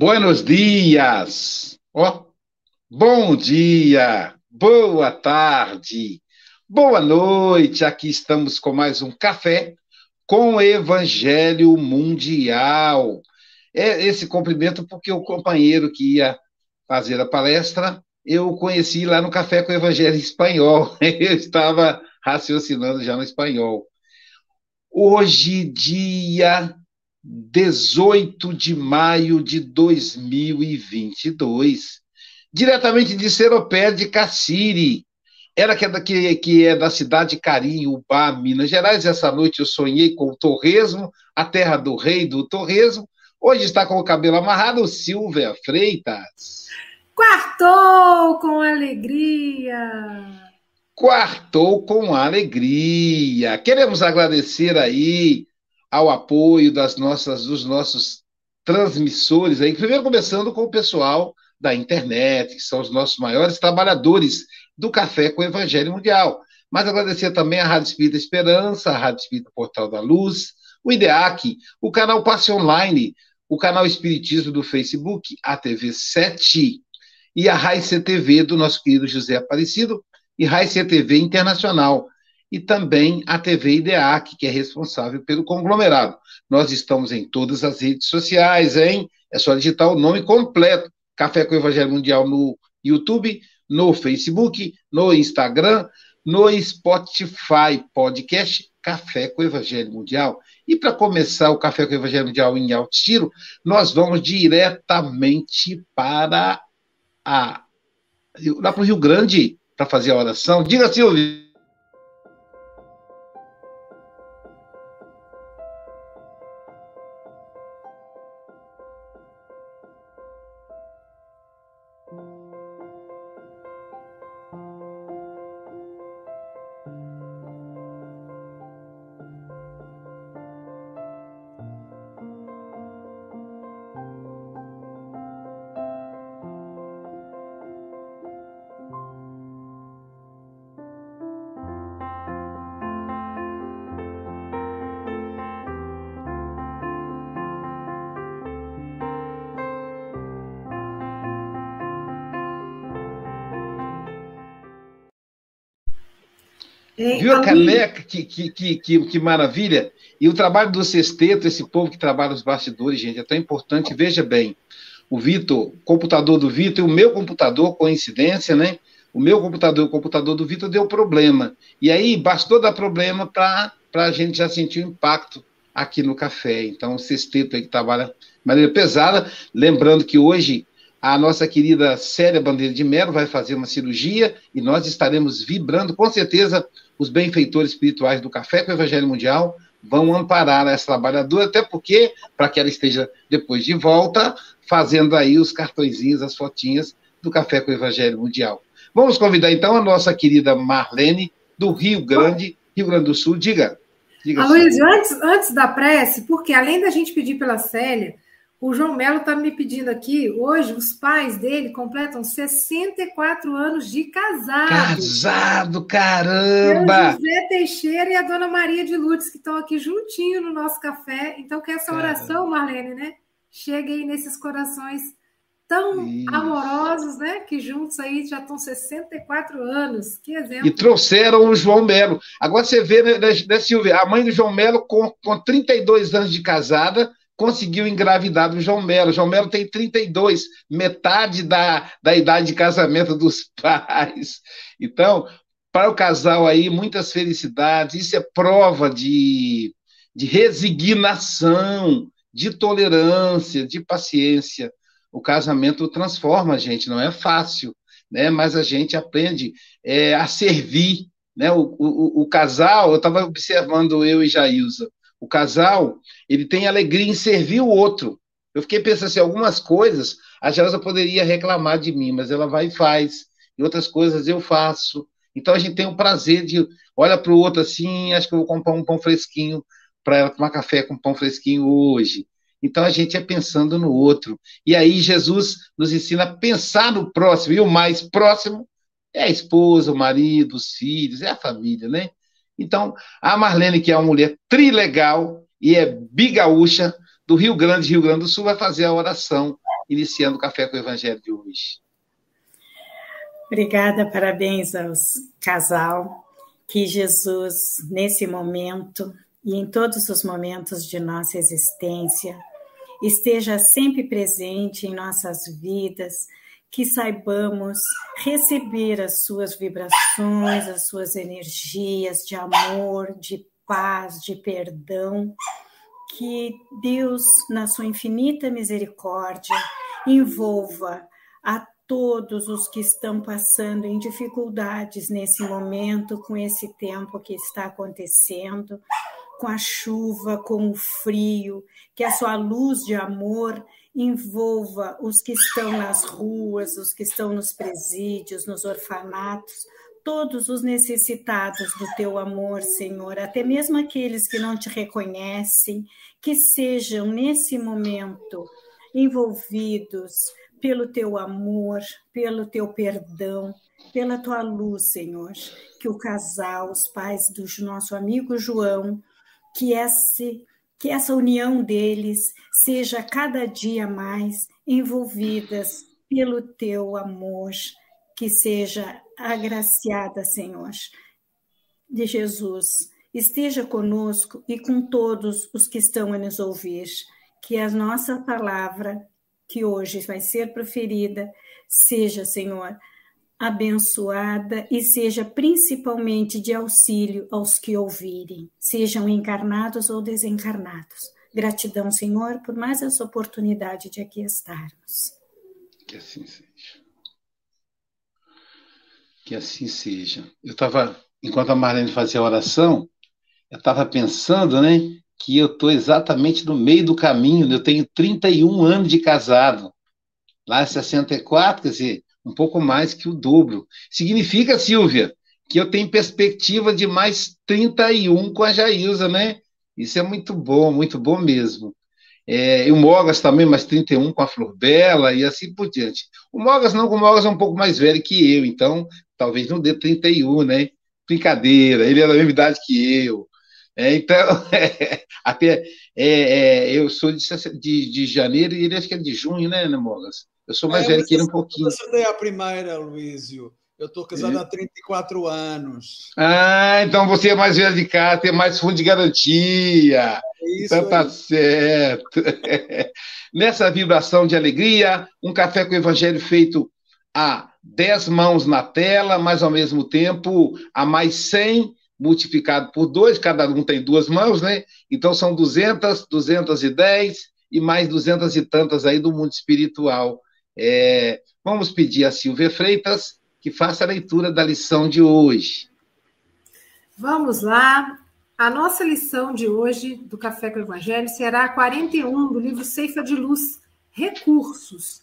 Buenos dias. Ó, bom dia, boa tarde, boa noite. Aqui estamos com mais um café com Evangelho Mundial. É esse cumprimento porque o companheiro que ia fazer a palestra, eu conheci lá no Café com o Evangelho Espanhol. Eu estava raciocinando já no espanhol. Hoje, dia 18 de maio de 2022, diretamente de Seropé de Cassiri. Ela que é, da, que, que é da cidade de Carinho, Ubá, Minas Gerais. Essa noite eu sonhei com o torresmo, a terra do rei do torresmo. Hoje está com o cabelo amarrado, Silvia Freitas. Quartou com alegria! Quartou com alegria. Queremos agradecer aí ao apoio das nossas, dos nossos transmissores aí, primeiro começando com o pessoal da internet, que são os nossos maiores trabalhadores do Café com o Evangelho Mundial. Mas agradecer também a Rádio Espírita Esperança, a Rádio Espírita Portal da Luz, o IDEAC, o canal Passe Online, o canal Espiritismo do Facebook, a TV 7 e a Raice TV do nosso querido José Aparecido e Raice TV Internacional, e também a TV IDEAC, que é responsável pelo conglomerado. Nós estamos em todas as redes sociais, hein? É só digitar o nome completo: Café com o Evangelho Mundial no YouTube, no Facebook, no Instagram, no Spotify Podcast Café com o Evangelho Mundial. E para começar o Café com o Evangelho Mundial em alto estilo, nós vamos diretamente para a lá para o Rio Grande para fazer a oração. Diga, Silvio. Viu a caneca? Que, que, que, que, maravilha! E o trabalho do sexteto, esse povo que trabalha nos bastidores, gente, é tão importante. Veja bem, o Vitor, computador do Vitor e o meu computador, coincidência, né? O meu computador e o computador do Vitor deu problema. E aí bastou dar problema para a gente já sentir o impacto aqui no café. Então, o sexteto aí que trabalha de maneira pesada. Lembrando que hoje a nossa querida Célia Bandeira de Melo vai fazer uma cirurgia e nós estaremos vibrando, com certeza, os benfeitores espirituais do Café com o Evangelho Mundial vão amparar essa trabalhadora, até porque, para que ela esteja depois de volta, fazendo aí os cartõezinhos, as fotinhas do Café com o Evangelho Mundial. Vamos convidar então a nossa querida Marlene, do Rio Grande, Rio Grande do Sul. Diga. diga Aloysio, antes, antes da prece, porque além da gente pedir pela Célia, o João Melo está me pedindo aqui, hoje os pais dele completam 64 anos de casado. Casado, caramba! o José Teixeira e a dona Maria de Lourdes, que estão aqui juntinho no nosso café. Então, que essa oração, Marlene, né? Chegue aí nesses corações tão Isso. amorosos, né? Que juntos aí já estão 64 anos. Que exemplo. E trouxeram o João Melo. Agora você vê, né, né Silvia? A mãe do João Melo, com, com 32 anos de casada, conseguiu engravidar do João Melo. João Melo tem 32, metade da, da idade de casamento dos pais. Então, para o casal aí, muitas felicidades. Isso é prova de, de resignação, de tolerância, de paciência. O casamento transforma a gente, não é fácil, né? mas a gente aprende é, a servir. Né? O, o, o casal, eu estava observando eu e Jailza, o casal, ele tem alegria em servir o outro. Eu fiquei pensando assim, algumas coisas a Gelsa poderia reclamar de mim, mas ela vai e faz. E outras coisas eu faço. Então a gente tem o prazer de olha para o outro assim, acho que eu vou comprar um pão fresquinho para ela tomar café com pão fresquinho hoje. Então a gente é pensando no outro. E aí Jesus nos ensina a pensar no próximo. E o mais próximo é a esposa, o marido, os filhos, é a família, né? Então, a Marlene, que é uma mulher trilegal e é bigaúcha, do Rio Grande, Rio Grande do Sul, vai fazer a oração, iniciando o Café com o Evangelho de hoje. Obrigada, parabéns aos casal. Que Jesus, nesse momento e em todos os momentos de nossa existência, esteja sempre presente em nossas vidas, que saibamos receber as suas vibrações, as suas energias de amor, de paz, de perdão, que Deus, na sua infinita misericórdia, envolva a todos os que estão passando em dificuldades nesse momento, com esse tempo que está acontecendo, com a chuva, com o frio, que a sua luz de amor envolva os que estão nas ruas, os que estão nos presídios, nos orfanatos, todos os necessitados do teu amor, Senhor, até mesmo aqueles que não te reconhecem, que sejam nesse momento envolvidos pelo teu amor, pelo teu perdão, pela tua luz, Senhor. Que o casal, os pais do nosso amigo João, que esse que essa união deles seja cada dia mais envolvidas pelo teu amor, que seja agraciada, Senhor, de Jesus. Esteja conosco e com todos os que estão a nos ouvir, que a nossa palavra, que hoje vai ser proferida, seja, Senhor, abençoada e seja principalmente de auxílio aos que ouvirem, sejam encarnados ou desencarnados. Gratidão, Senhor, por mais essa oportunidade de aqui estarmos. Que assim seja. Que assim seja. Eu estava, enquanto a Marlene fazia a oração, eu estava pensando, né, que eu estou exatamente no meio do caminho. Eu tenho 31 anos de casado. Lá é 64, quer dizer, um pouco mais que o dobro. Significa, Silvia, que eu tenho perspectiva de mais 31 com a Jailza, né? Isso é muito bom, muito bom mesmo. É, e o Mogas também, mais 31 com a Flor Bela e assim por diante. O Mogas não, o Mogas é um pouco mais velho que eu, então talvez não dê 31, né? Brincadeira, ele é da mesma idade que eu. É, então, é, até é, é, eu sou de, de, de, janeiro e ele acho que é de junho, né, né Mogas? Eu sou mais é, velho que ele um pouquinho. Você é a primeira, Luísio. Eu estou casado há 34 anos. Ah, então você é mais velho de casa, tem mais fundo de garantia. É isso então tá aí. certo. Nessa vibração de alegria, um café com o evangelho feito a 10 mãos na tela, mas ao mesmo tempo a mais 100 multiplicado por dois, cada um tem duas mãos, né? Então são 200, 210 e mais 200 e tantas aí do mundo espiritual. É, vamos pedir a Silvia Freitas que faça a leitura da lição de hoje. Vamos lá. A nossa lição de hoje do Café com o Evangelho será a 41 do livro Ceifa de Luz, Recursos.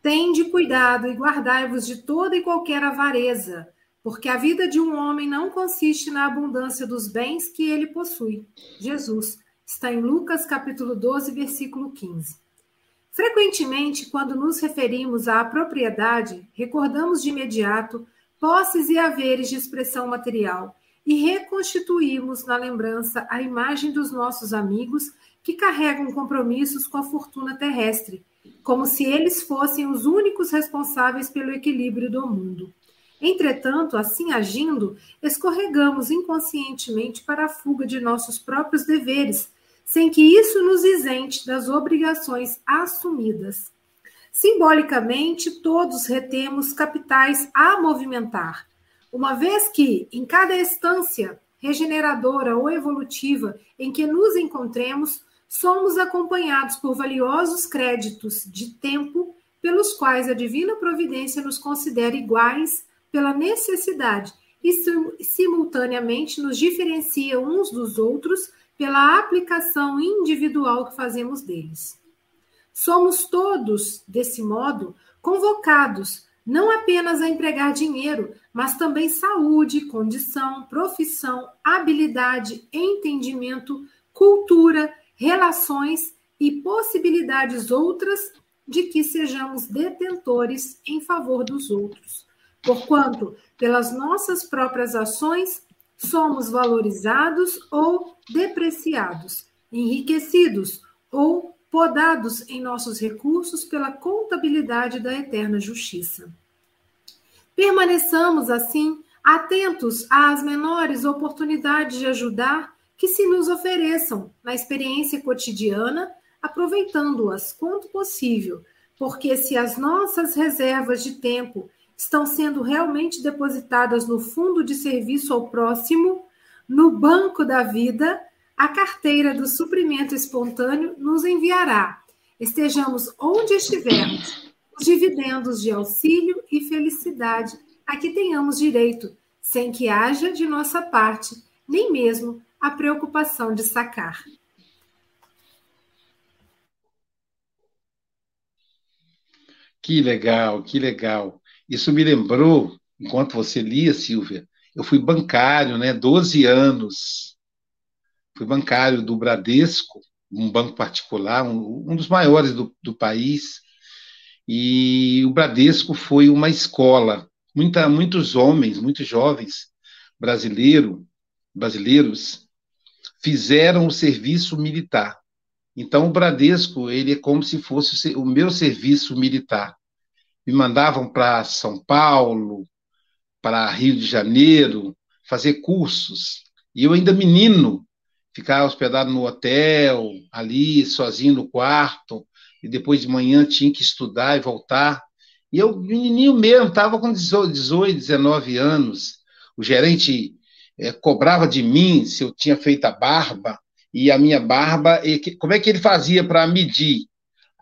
Tende cuidado e guardai-vos de toda e qualquer avareza, porque a vida de um homem não consiste na abundância dos bens que ele possui. Jesus está em Lucas capítulo 12, versículo 15. Frequentemente, quando nos referimos à propriedade, recordamos de imediato posses e haveres de expressão material e reconstituímos na lembrança a imagem dos nossos amigos que carregam compromissos com a fortuna terrestre, como se eles fossem os únicos responsáveis pelo equilíbrio do mundo. Entretanto, assim agindo, escorregamos inconscientemente para a fuga de nossos próprios deveres sem que isso nos isente das obrigações assumidas. Simbolicamente, todos retemos capitais a movimentar, uma vez que, em cada estância regeneradora ou evolutiva em que nos encontremos, somos acompanhados por valiosos créditos de tempo pelos quais a divina providência nos considera iguais pela necessidade e simultaneamente nos diferencia uns dos outros pela aplicação individual que fazemos deles. Somos todos, desse modo, convocados não apenas a empregar dinheiro, mas também saúde, condição, profissão, habilidade, entendimento, cultura, relações e possibilidades outras de que sejamos detentores em favor dos outros. Porquanto, pelas nossas próprias ações, somos valorizados ou depreciados, enriquecidos ou podados em nossos recursos pela contabilidade da eterna justiça. Permaneçamos, assim, atentos às menores oportunidades de ajudar que se nos ofereçam na experiência cotidiana, aproveitando-as quanto possível, porque se as nossas reservas de tempo estão sendo realmente depositadas no fundo de serviço ao próximo, no banco da vida, a carteira do suprimento espontâneo nos enviará, estejamos onde estivermos, os dividendos de auxílio e felicidade a que tenhamos direito, sem que haja de nossa parte nem mesmo a preocupação de sacar. Que legal, que legal. Isso me lembrou, enquanto você lia, Silvia, eu fui bancário, né? 12 anos. Fui bancário do Bradesco, um banco particular, um, um dos maiores do, do país. E o Bradesco foi uma escola. Muita, muitos homens, muitos jovens brasileiro, brasileiros fizeram o serviço militar. Então, o Bradesco ele é como se fosse o meu serviço militar me mandavam para São Paulo, para Rio de Janeiro, fazer cursos. E eu ainda menino, ficar hospedado no hotel, ali, sozinho no quarto, e depois de manhã tinha que estudar e voltar. E eu, menininho mesmo, estava com 18, 19 anos. O gerente é, cobrava de mim se eu tinha feito a barba, e a minha barba, e, como é que ele fazia para medir?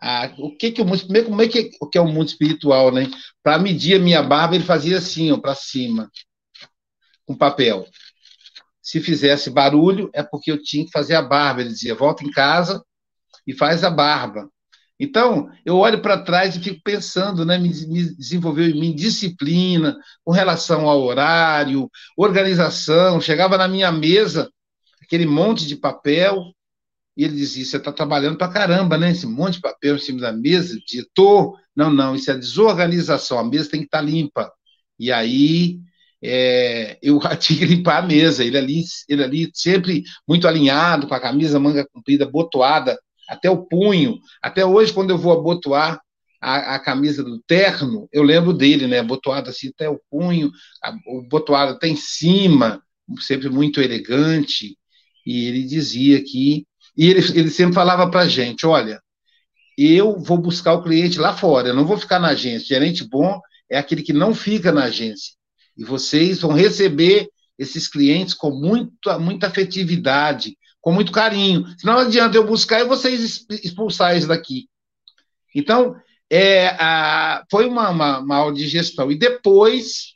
Ah, o que que o mundo, como é que, o que é o mundo espiritual, né? Para medir a minha barba, ele fazia assim, para cima, com papel. Se fizesse barulho, é porque eu tinha que fazer a barba. Ele dizia: volta em casa e faz a barba. Então, eu olho para trás e fico pensando, né? Me, me desenvolveu em mim disciplina com relação ao horário, organização. Chegava na minha mesa, aquele monte de papel, e ele dizia: Você está trabalhando para caramba, né? Esse monte de papel em cima da mesa. Diretor, não, não, isso é desorganização, a mesa tem que estar tá limpa. E aí é, eu tinha que limpar a mesa. Ele ali, ele ali sempre muito alinhado, com a camisa manga comprida, botoada, até o punho. Até hoje, quando eu vou abotoar a, a, camisa do terno, eu lembro dele, né? Botoado assim até o punho, a, o botoado até em cima, sempre muito elegante. E ele dizia que. E ele, ele sempre falava para a gente: olha, eu vou buscar o cliente lá fora, eu não vou ficar na agência. Gerente bom é aquele que não fica na agência. E vocês vão receber esses clientes com muita, muita afetividade, com muito carinho. Não adianta eu buscar e vocês expulsar eles daqui. Então, é, a, foi uma, uma, uma aula de gestão. E depois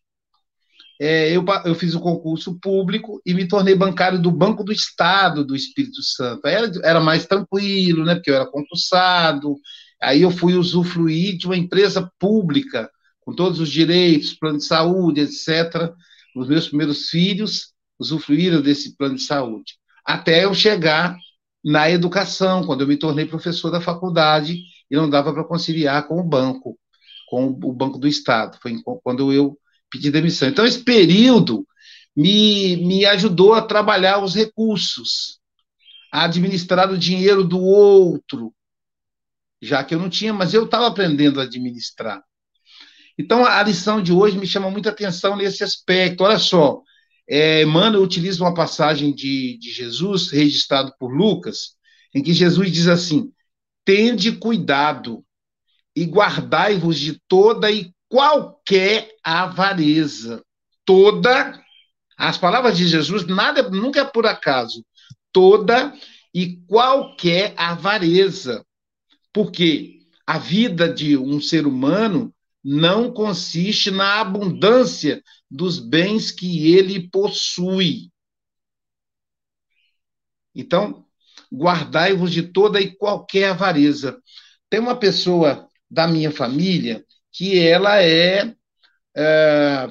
é, eu, eu fiz o concurso público e me tornei bancário do Banco do Estado do Espírito Santo. Era, era mais tranquilo, né, porque eu era concursado. Aí eu fui usufruir de uma empresa pública, com todos os direitos, plano de saúde, etc. Os meus primeiros filhos usufruíram desse plano de saúde. Até eu chegar na educação, quando eu me tornei professor da faculdade e não dava para conciliar com o banco, com o Banco do Estado. Foi quando eu pedir demissão. Então, esse período me, me ajudou a trabalhar os recursos, a administrar o dinheiro do outro, já que eu não tinha, mas eu estava aprendendo a administrar. Então, a lição de hoje me chama muita atenção nesse aspecto. Olha só, é, Emmanuel utiliza uma passagem de, de Jesus, registrado por Lucas, em que Jesus diz assim: Tende cuidado e guardai-vos de toda e qualquer avareza. Toda, as palavras de Jesus, nada, nunca é por acaso. Toda e qualquer avareza. Porque a vida de um ser humano não consiste na abundância dos bens que ele possui. Então, guardai-vos de toda e qualquer avareza. Tem uma pessoa da minha família que ela é, é,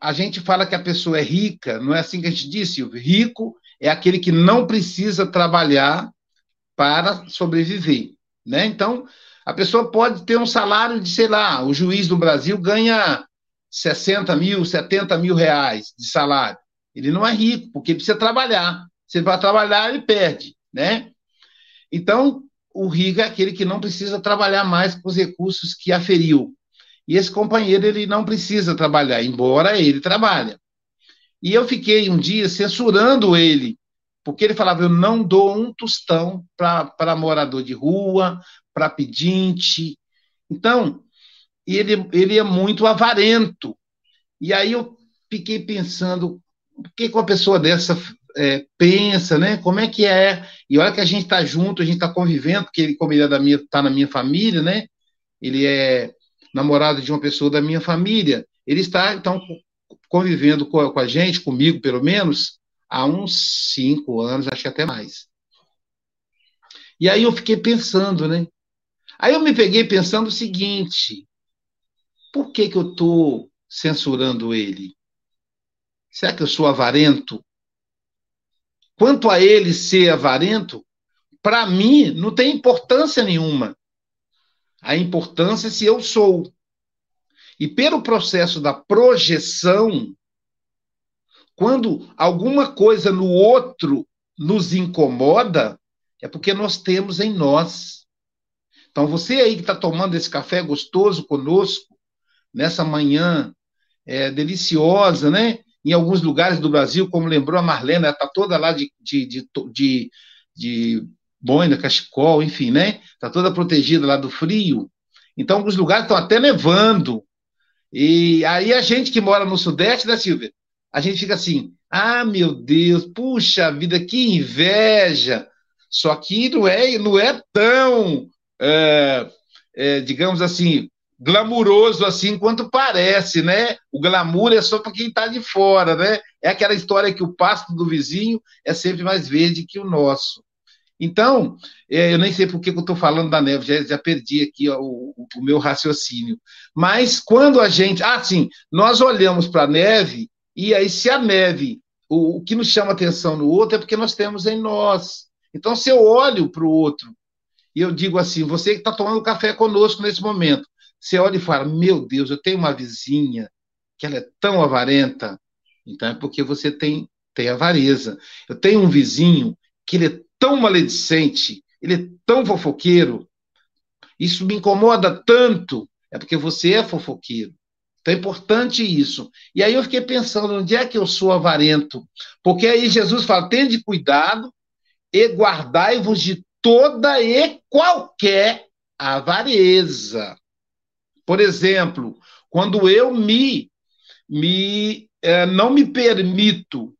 a gente fala que a pessoa é rica, não é assim que a gente diz, Silvio? Rico é aquele que não precisa trabalhar para sobreviver, né? Então, a pessoa pode ter um salário de, sei lá, o juiz do Brasil ganha 60 mil, 70 mil reais de salário. Ele não é rico, porque precisa trabalhar. Se ele vai trabalhar, ele perde, né? Então, o rico é aquele que não precisa trabalhar mais com os recursos que aferiu. E esse companheiro, ele não precisa trabalhar, embora ele trabalhe. E eu fiquei um dia censurando ele, porque ele falava: eu não dou um tostão para morador de rua, para pedinte. Então, ele, ele é muito avarento. E aí eu fiquei pensando: por que, que uma pessoa dessa é, pensa, né? Como é que é? E olha que a gente está junto, a gente está convivendo, porque ele, como ele é da minha, tá na minha família, né? Ele é namorado de uma pessoa da minha família. Ele está, então, convivendo com, com a gente, comigo, pelo menos, há uns cinco anos, acho que até mais. E aí eu fiquei pensando, né? Aí eu me peguei pensando o seguinte: por que, que eu estou censurando ele? Será que eu sou avarento? Quanto a ele ser avarento, para mim não tem importância nenhuma. A importância é se eu sou. E pelo processo da projeção, quando alguma coisa no outro nos incomoda, é porque nós temos em nós. Então, você aí que está tomando esse café gostoso conosco, nessa manhã é, deliciosa, né? Em alguns lugares do Brasil, como lembrou a Marlena, ela está toda lá de, de, de, de, de boina, cachecol, enfim, né? Está toda protegida lá do frio. Então, alguns lugares estão até nevando. E aí a gente que mora no Sudeste, né, Silvia? A gente fica assim, ah, meu Deus, puxa vida, que inveja! Só que não é, não é tão, é, é, digamos assim, glamuroso assim quanto parece, né? O glamour é só para quem está de fora, né? É aquela história que o pasto do vizinho é sempre mais verde que o nosso. Então, é, eu nem sei por que eu estou falando da neve, já, já perdi aqui ó, o, o, meu raciocínio. Mas quando a gente. Ah, sim, nós olhamos para a neve, e aí, se a neve, o, o que nos chama atenção no outro é porque nós temos em nós. Então, se eu olho para o outro e eu digo assim, você que está tomando café conosco nesse momento, você olha e fala: Meu Deus, eu tenho uma vizinha que ela é tão avarenta. Então é porque você tem, tem avareza. Eu tenho um vizinho que ele é tão maledicente, ele é tão fofoqueiro. isso me incomoda tanto, é porque você é fofoqueiro. Então é importante isso. E aí eu fiquei pensando, onde é que eu sou avarento? Porque aí Jesus fala: tende cuidado e guardai-vos de toda e qualquer avareza. Por exemplo, quando eu me, me é, não me permito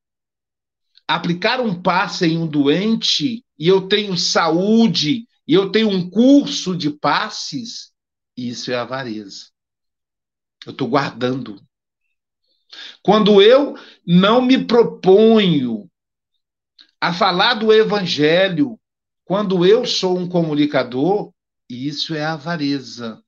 aplicar um passe em um doente e eu tenho saúde e eu tenho um curso de passes, isso é avareza. Eu estou guardando. Quando eu não me proponho a falar do evangelho, quando eu sou um comunicador, isso é avareza.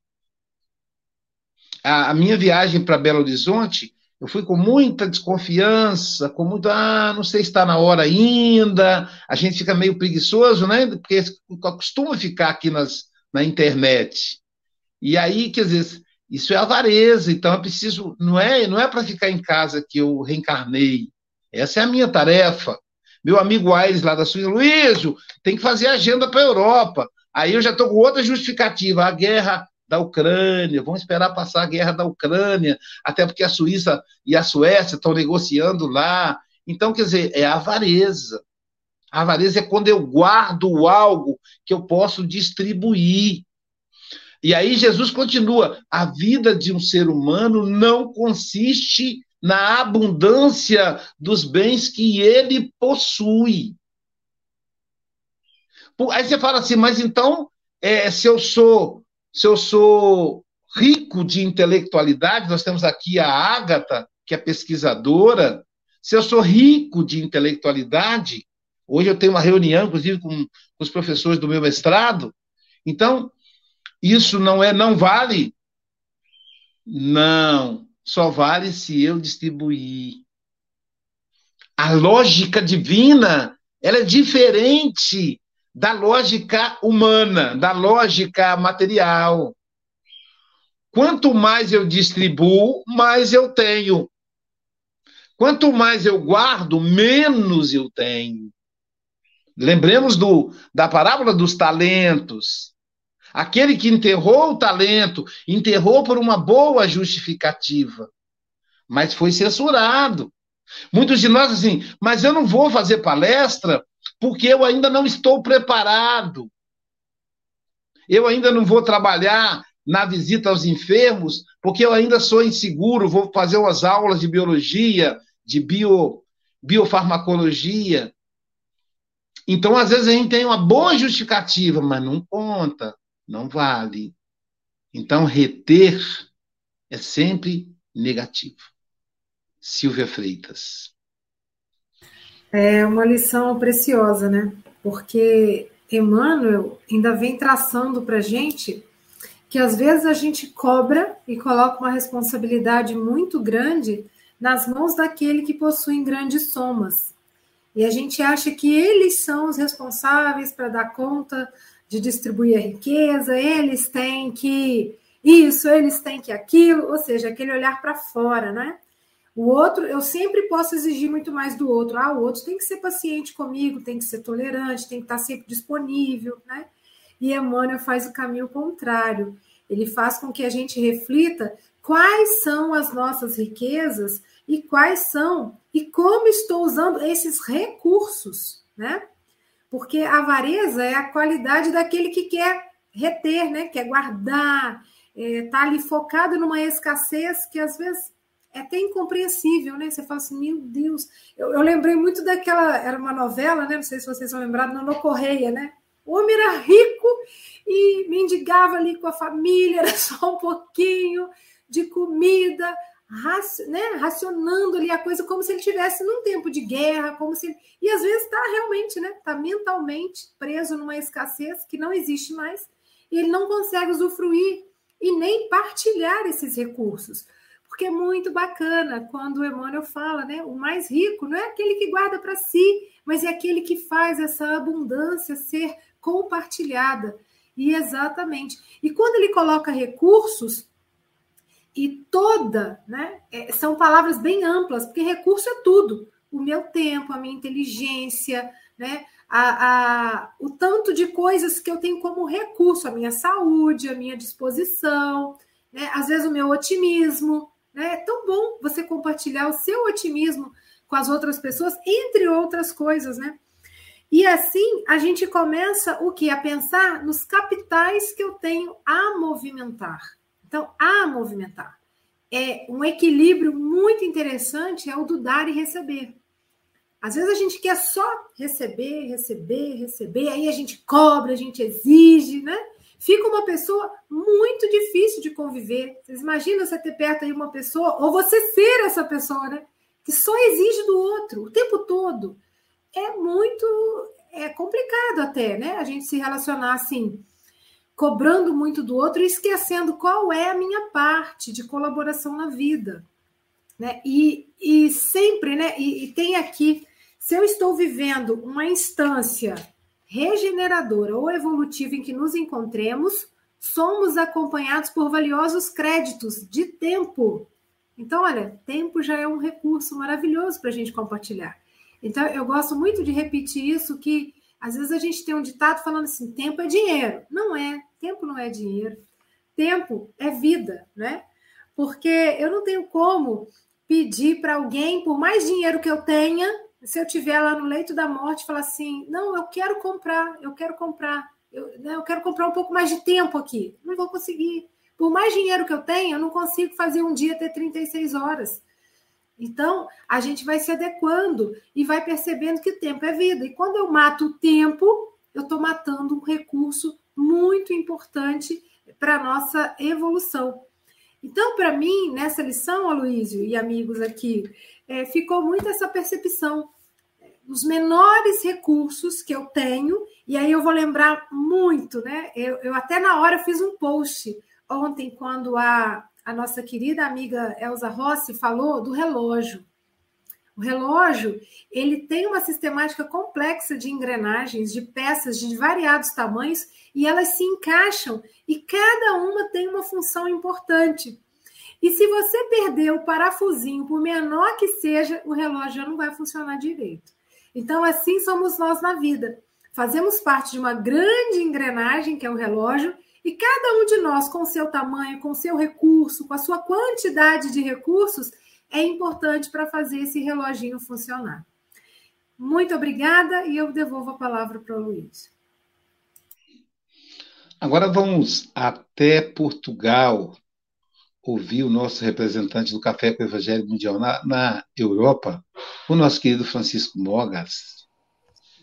A, a minha viagem para Belo Horizonte, eu fui com muita desconfiança, com muito, ah, não sei se está na hora ainda, a gente fica meio preguiçoso, né? Porque costuma ficar aqui nas, na internet. E aí, quer dizer, isso é avareza, então é preciso, não é, não é para ficar em casa que eu reencarnei. Essa é a minha tarefa. Meu amigo Aires lá da Suíça, Luísio, tem que fazer agenda para a Europa. Aí eu já estou com outra justificativa, a guerra da Ucrânia, vamos esperar passar a guerra da Ucrânia, até porque a Suíça e a Suécia estão negociando lá. Então, quer dizer, é avareza. A avareza é quando eu guardo algo que eu posso distribuir. E aí Jesus continua: a vida de um ser humano não consiste na abundância dos bens que ele possui. Aí você fala assim, mas então, é, se eu sou se eu sou rico de intelectualidade, nós temos aqui a Ágata, que é pesquisadora, se eu sou rico de intelectualidade, hoje eu tenho uma reunião, inclusive, com, os professores do meu mestrado, então, isso não é, não vale? Não, só vale se eu distribuir. A lógica divina, ela é diferente da lógica humana, da lógica material. Quanto mais eu distribuo, mais eu tenho. Quanto mais eu guardo, menos eu tenho. Lembremos do, da parábola dos talentos. Aquele que enterrou o talento, enterrou por uma boa justificativa, mas foi censurado. Muitos de nós assim, mas eu não vou fazer palestra porque eu ainda não estou preparado. Eu ainda não vou trabalhar na visita aos enfermos, porque eu ainda sou inseguro, vou fazer umas aulas de biologia, de bio, biofarmacologia. Então, às vezes, a gente tem uma boa justificativa, mas não conta, não vale. Então, reter é sempre negativo. Silvia Freitas. É uma lição preciosa, né? Porque Emmanuel ainda vem traçando para gente que às vezes a gente cobra e coloca uma responsabilidade muito grande nas mãos daquele que possui grandes somas. E a gente acha que eles são os responsáveis para dar conta de distribuir a riqueza, eles têm que isso, eles têm que aquilo, ou seja, aquele olhar para fora, né? O outro, eu sempre posso exigir muito mais do outro. Ah, o outro tem que ser paciente comigo, tem que ser tolerante, tem que estar sempre disponível, né? E Emmanuel faz o caminho contrário. Ele faz com que a gente reflita quais são as nossas riquezas e quais são e como estou usando esses recursos, né? Porque a avareza é a qualidade daquele que quer reter, né? Quer guardar, é, tá ali focado numa escassez que às vezes é até incompreensível, né? Você fala assim, meu Deus. Eu, eu, lembrei muito daquela, era uma novela, né? Não sei se vocês são lembrados, Nano Correia, né? O homem era rico e mendigava ali com a família, era só um pouquinho de comida, né? racionando ali a coisa como se ele tivesse num tempo de guerra, como se e às vezes está realmente, né? Está mentalmente preso numa escassez que não existe mais e ele não consegue usufruir e nem partilhar esses recursos porque é muito bacana quando o Emmanuel fala, né? O mais rico não é aquele que guarda para si, mas é aquele que faz essa abundância ser compartilhada. E exatamente. E quando ele coloca recursos, e toda, né? É, são palavras bem amplas, porque recurso é tudo. O meu tempo, a minha inteligência, né? a, a, o tanto de coisas que eu tenho como recurso, a minha saúde, a minha disposição, né? às vezes o meu otimismo. Né? É tão bom você compartilhar o seu otimismo com as outras pessoas, entre outras coisas, né? E assim a gente começa o que? A pensar nos capitais que eu tenho a movimentar. Então, a movimentar. É um equilíbrio muito interessante, é o do dar e receber. Às vezes a gente quer só receber, receber, receber, aí a gente cobra, a gente exige, né? Fica uma pessoa muito difícil de conviver. Vocês imaginam você ter perto aí uma pessoa, ou você ser essa pessoa, né? Que só exige do outro o tempo todo. É muito é complicado até, né? A gente se relacionar assim, cobrando muito do outro e esquecendo qual é a minha parte de colaboração na vida. Né? E, e sempre, né? E, e tem aqui se eu estou vivendo uma instância regeneradora ou evolutiva em que nos encontremos, somos acompanhados por valiosos créditos de tempo. Então, olha, tempo já é um recurso maravilhoso para a gente compartilhar. Então, eu gosto muito de repetir isso, que às vezes a gente tem um ditado falando assim, tempo é dinheiro. Não é, tempo não é dinheiro. Tempo é vida, né? Porque eu não tenho como pedir para alguém, por mais dinheiro que eu tenha, se eu tiver lá no leito da morte, falar assim, não, eu quero comprar, eu quero comprar, eu, né, eu quero comprar um pouco mais de tempo aqui. Não vou conseguir. Por mais dinheiro que eu tenha, eu não consigo fazer um dia ter 36 horas. Então, a gente vai se adequando e vai percebendo que tempo é vida. E quando eu mato o tempo, eu estou matando um recurso muito importante para a nossa evolução. Então, para mim, nessa lição, Aloísio e amigos aqui, é, ficou muito essa percepção. Os menores recursos que eu tenho, e aí eu vou lembrar muito, né? Eu, eu até na hora fiz um post ontem, quando a, a nossa querida amiga Elza Rossi falou do relógio. O relógio, ele tem uma sistemática complexa de engrenagens, de peças de variados tamanhos, e elas se encaixam, e cada uma tem uma função importante. E se você perder o parafusinho, por menor que seja, o relógio já não vai funcionar direito. Então, assim somos nós na vida. Fazemos parte de uma grande engrenagem, que é o relógio, e cada um de nós, com seu tamanho, com seu recurso, com a sua quantidade de recursos, é importante para fazer esse reloginho funcionar. Muito obrigada e eu devolvo a palavra para o Luiz. Agora vamos até Portugal ouvir o nosso representante do Café com o Evangelho Mundial na, na Europa, o nosso querido Francisco Mogas.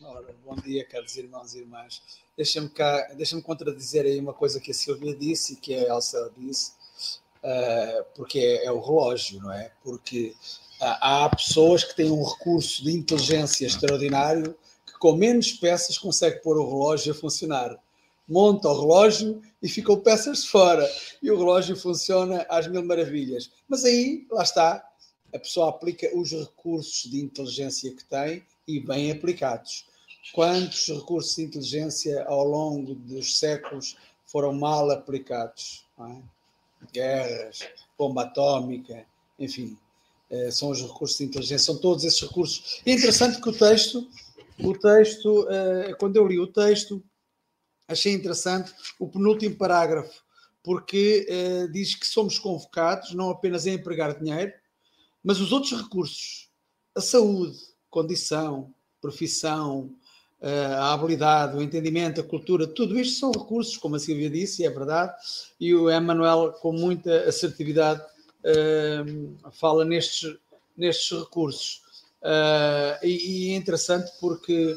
Ora, bom dia, caros irmãos e irmãs. Deixa-me deixa contradizer aí uma coisa que a Silvia disse e que a Elsa disse, uh, porque é, é, o relógio, não é? Porque uh, há pessoas que têm um recurso de inteligência extraordinário que com menos peças consegue pôr o relógio a funcionar monta o relógio e ficam peças fora. E o relógio funciona às mil maravilhas. Mas aí, lá está, a pessoa aplica os recursos de inteligência que tem e bem aplicados. Quantos recursos de inteligência ao longo dos séculos foram mal aplicados? É? Guerras, bomba atómica, enfim, eh, são os recursos de inteligência, são todos esses recursos. É interessante que o texto, o texto, eh, quando eu li o texto, achei interessante o penúltimo parágrafo, porque uh, diz que somos convocados não apenas a empregar dinheiro, mas os outros recursos, a saúde, condição, profissão, uh, a habilidade, o entendimento, a cultura, tudo isto são recursos, como a Silvia disse, e é verdade, e o Emmanuel, com muita assertividade, uh, fala nestes, nestes recursos. E, e é interessante porque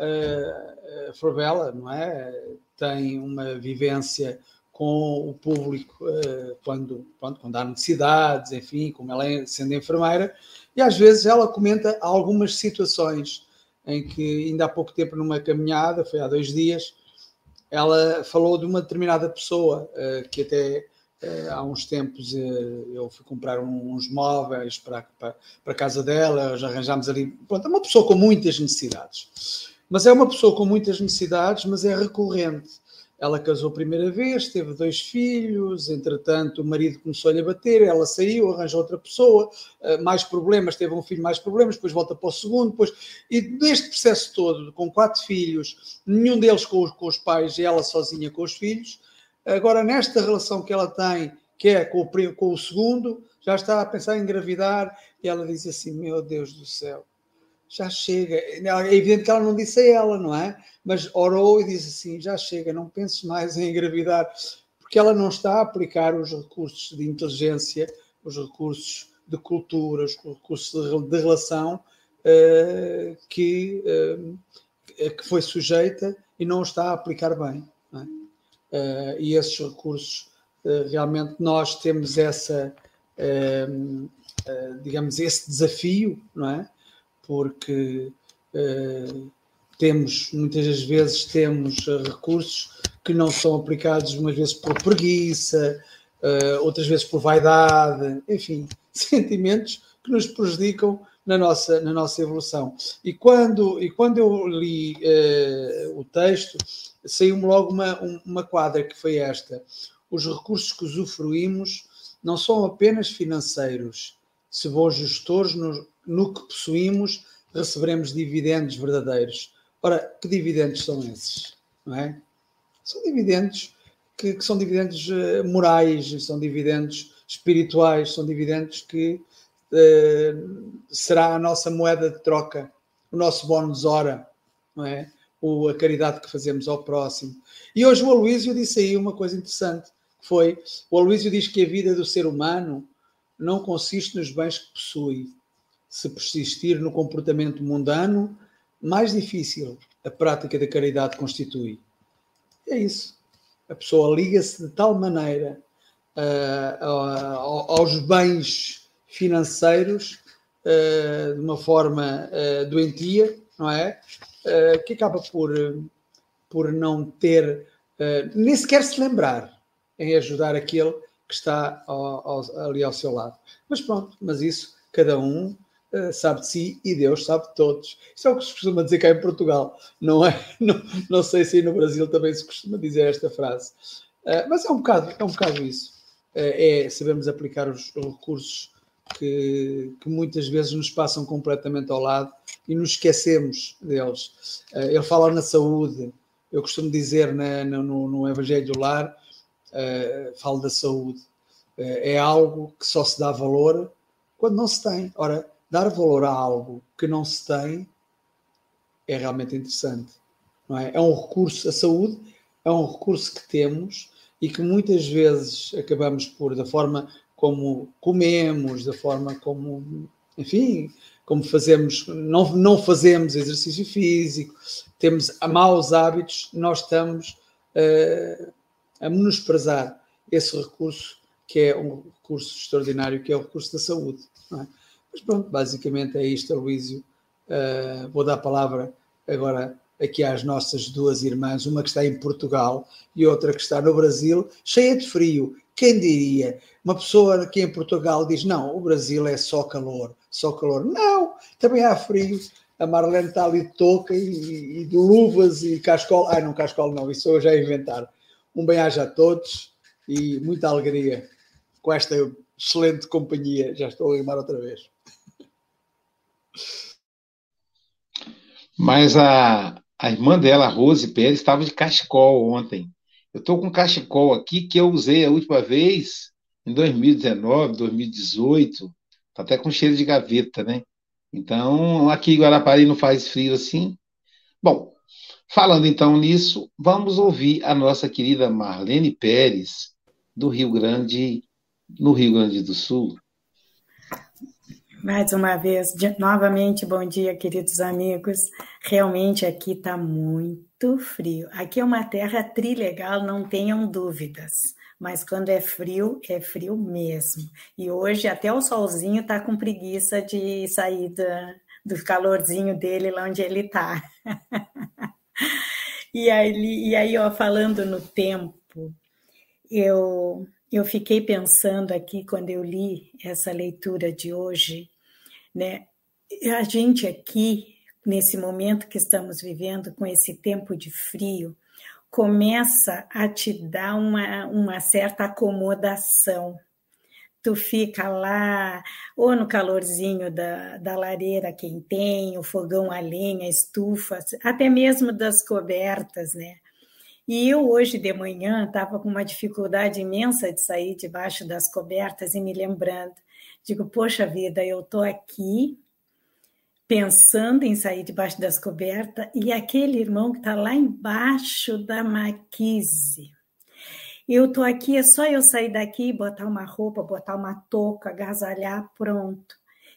uh, Forbella, não é? Tem uma vivência com o público uh, quando, quando, quando há necessidades, enfim, como ela é sendo enfermeira, e às vezes ela comenta algumas situações em que, ainda há pouco tempo, numa caminhada, foi há dois dias, ela falou de uma determinada pessoa que até uh, há uns tempos uh, eu fui comprar uns móveis para, para, para a casa dela, já arranjámos ali. Pronto, é uma pessoa com muitas necessidades. Mas é uma pessoa com muitas necessidades, mas é recorrente. ela casou a primeira vez, teve dois filhos, entretanto o marido começou-lhe a bater, ela saiu, arranjou outra pessoa, eh, mais problemas, teve um filho, mais problemas, depois volta para o segundo, depois... e neste processo todo, com quatro filhos, nenhum deles com os, com os pais e ela sozinha com os filhos, agora nesta relação que ela tem, que é com o, com o segundo, já está a pensar em engravidar, e ela diz assim, meu Deus do céu, já chega. É evidente que ela não disse a ela, não é? Mas orou e disse assim: já chega, não penses mais em engravidar, porque ela não está a aplicar os recursos de inteligência, os recursos de cultura, os recursos de, relação uh, que, uh, que foi sujeita e não está a aplicar bem. É? Uh, e esses recursos, realmente, nós temos essa, digamos, esse desafio, não é? Porque uh, temos, muitas das vezes, temos recursos que não são aplicados, umas vezes por preguiça, uh, outras vezes por vaidade, enfim, sentimentos que nos prejudicam na nossa, na nossa evolução. E quando, e quando eu li uh, o texto, saiu-me logo uma, uma quadra que foi esta. Os recursos que usufruímos não são apenas financeiros. Se bons gestores no, no que possuímos, receberemos dividendos verdadeiros. Ora, que dividendos são esses? Não é? São dividendos que, que são dividendos uh, morais, são dividendos espirituais, são dividendos que uh, será a nossa moeda de troca, o nosso bónus hora, não é? Ou a caridade que fazemos ao próximo. E hoje o Aloísio disse aí uma coisa interessante, que foi, o Aloísio diz que a vida do ser humano não consiste nos bens que possui, se persistir no comportamento mundano, mais difícil a prática da caridade constitui. É isso. A pessoa liga-se de tal maneira uh, aos bens financeiros uh, de uma forma uh, doentia, não é? que acaba por, por não ter, nem sequer se lembrar em ajudar aquele que está ao, ao, ali ao seu lado. Mas pronto, mas isso cada um uh, sabe de si e Deus sabe de todos. Isso é o que se costuma dizer cá em Portugal, não é? Não, não sei se no Brasil também se costuma dizer esta frase. Uh, mas é um bocado, é um bocado isso. Uh, é sabemos aplicar os, os recursos que, que, muitas vezes nos passam completamente ao lado e nos esquecemos deles. ele fala na saúde, eu costumo dizer na, no, no, Evangelho do Lar, falo da saúde. é algo que só se dá valor quando não se tem. Ora, dar valor a algo que não se tem é realmente interessante. Não é? é um recurso, a saúde é um recurso que temos e que muitas vezes acabamos por, da forma como comemos, da forma como, enfim, como fazemos, não, não fazemos exercício físico, temos maus hábitos, nós estamos uh, a menosprezar esse recurso que é um recurso extraordinário, que é o recurso da saúde. É? Mas pronto, basicamente é isto, Luísio. Uh, vou dar a palavra agora aqui às nossas duas irmãs, uma que está em Portugal e outra que está no Brasil, cheia de frio. Quem diria? Uma pessoa aqui em Portugal diz: não, o Brasil é só calor, só calor. Não, também há frio. A Marlene está ali de touca e, e de luvas e cascola. Ai, não, cascola não, isso eu já inventar. Um bem-aja a todos e muita alegria com esta excelente companhia. Já estou a rimar outra vez. Mas a, a irmã dela, Rose Pérez, estava de cachecol ontem. Eu estou com cachecol aqui que eu usei a última vez em 2019, 2018. Está até com cheiro de gaveta, né? Então, aqui em Guarapari não faz frio assim. Bom, falando então nisso, vamos ouvir a nossa querida Marlene Pérez, do Rio Grande, no Rio Grande do Sul. Mais uma vez, de, novamente, bom dia, queridos amigos. Realmente aqui está muito frio. Aqui é uma terra trilegal, não tenham dúvidas. Mas quando é frio, é frio mesmo. E hoje até o solzinho está com preguiça de sair da, do calorzinho dele lá onde ele está. e aí, e aí, ó, falando no tempo, eu eu fiquei pensando aqui quando eu li essa leitura de hoje, né? A gente aqui nesse momento que estamos vivendo com esse tempo de frio, começa a te dar uma, uma certa acomodação. Tu fica lá, ou no calorzinho da, da lareira, quem tem, o fogão a lenha, estufa, até mesmo das cobertas, né? E eu, hoje de manhã, estava com uma dificuldade imensa de sair debaixo das cobertas e me lembrando. Digo, poxa vida, eu estou aqui pensando em sair debaixo das cobertas e aquele irmão que está lá embaixo da maquise. Eu estou aqui, é só eu sair daqui, botar uma roupa, botar uma touca, agasalhar, pronto.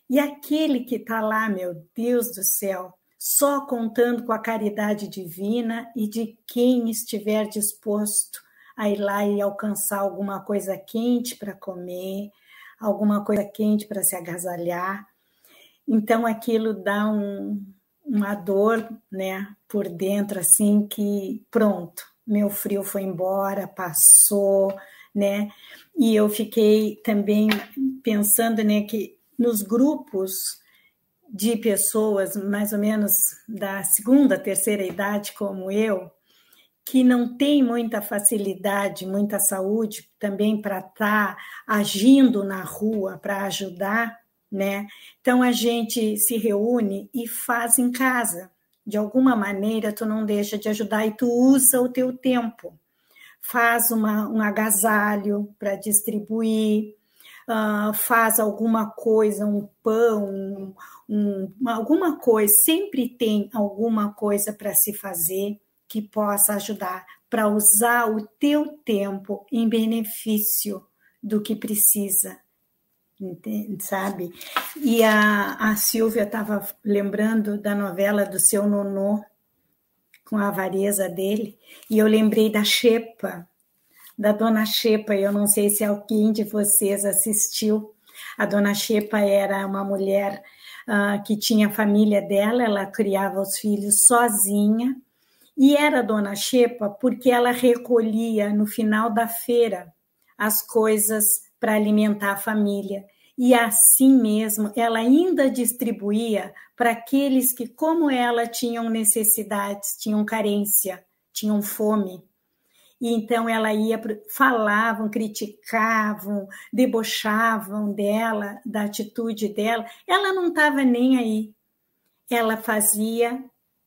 E aquele que está lá, meu Deus do céu, só contando com a caridade divina e de quem estiver disposto a ir lá e alcançar alguma coisa quente para comer, alguma coisa quente para se agasalhar. Então aquilo dá um, uma dor, né, por dentro assim que pronto, meu frio foi embora, passou, né? E eu fiquei também pensando, né, que nos grupos de pessoas mais ou menos da segunda, terceira idade, como eu, que não tem muita facilidade, muita saúde também para estar tá agindo na rua para ajudar, né? Então a gente se reúne e faz em casa. De alguma maneira tu não deixa de ajudar e tu usa o teu tempo. Faz uma, um agasalho para distribuir, uh, faz alguma coisa, um pão, um, um, alguma coisa, sempre tem alguma coisa para se fazer que possa ajudar para usar o teu tempo em benefício do que precisa, sabe? E a, a Silvia estava lembrando da novela do seu nonô, com a avareza dele, e eu lembrei da Xepa, da Dona Xepa, eu não sei se alguém de vocês assistiu. A Dona Xepa era uma mulher uh, que tinha a família dela, ela criava os filhos sozinha, e era Dona Xepa porque ela recolhia no final da feira as coisas para alimentar a família. E assim mesmo, ela ainda distribuía para aqueles que, como ela, tinham necessidades, tinham carência, tinham fome. E então ela ia, falavam, criticavam, debochavam dela, da atitude dela. Ela não estava nem aí. Ela fazia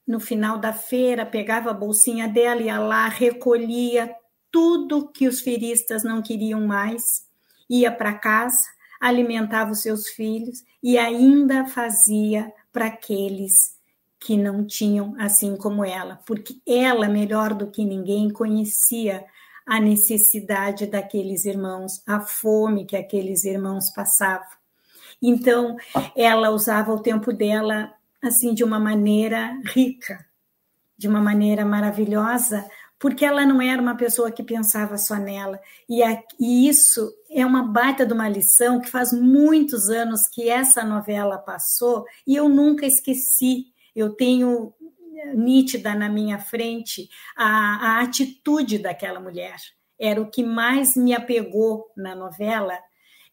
no final da feira, pegava a bolsinha dela, ia lá, recolhia tudo que os feristas não queriam mais, ia para casa, alimentava os seus filhos e ainda fazia para aqueles que não tinham assim como ela, porque ela, melhor do que ninguém, conhecia a necessidade daqueles irmãos, a fome que aqueles irmãos passavam. Então, ela usava o tempo dela assim de uma maneira rica, de uma maneira maravilhosa, porque ela não era uma pessoa que pensava só nela. E, a, e, isso é uma baita de uma lição que faz muitos anos que essa novela passou e eu nunca esqueci eu tenho nítida na minha frente a, a atitude daquela mulher. Era o que mais me apegou na novela,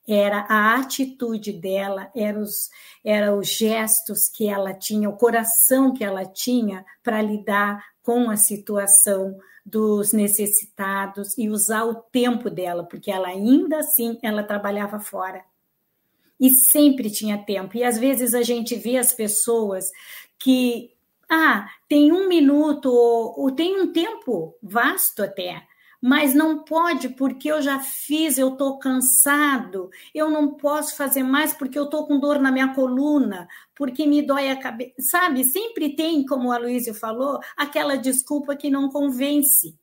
era a atitude dela, eram os, era os gestos que ela tinha, o coração que ela tinha para lidar com a situação dos necessitados e usar o tempo dela, porque ela ainda assim ela trabalhava fora. E sempre tinha tempo. E às vezes a gente vê as pessoas que ah, tem um minuto ou, ou tem um tempo vasto até, mas não pode porque eu já fiz, eu estou cansado, eu não posso fazer mais porque eu estou com dor na minha coluna, porque me dói a cabeça. Sabe, sempre tem, como a Luísa falou, aquela desculpa que não convence.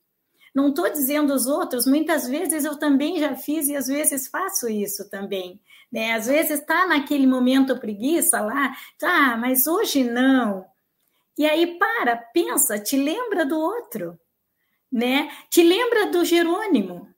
Não estou dizendo os outros, muitas vezes eu também já fiz e às vezes faço isso também. Né? Às vezes está naquele momento preguiça lá, tá, mas hoje não. E aí para, pensa, te lembra do outro, né? Te lembra do Jerônimo,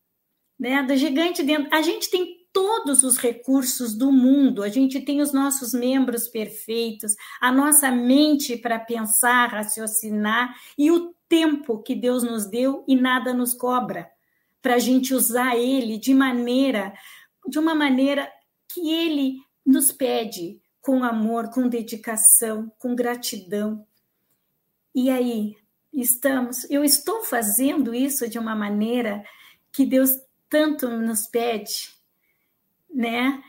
né? Do gigante dentro. A gente tem todos os recursos do mundo, a gente tem os nossos membros perfeitos, a nossa mente para pensar, raciocinar e o tempo que Deus nos deu e nada nos cobra, para a gente usar ele de maneira, de uma maneira que ele nos pede com amor, com dedicação, com gratidão. E aí, Estamos. Eu estou fazendo isso de uma maneira que Deus tanto nos pede, né?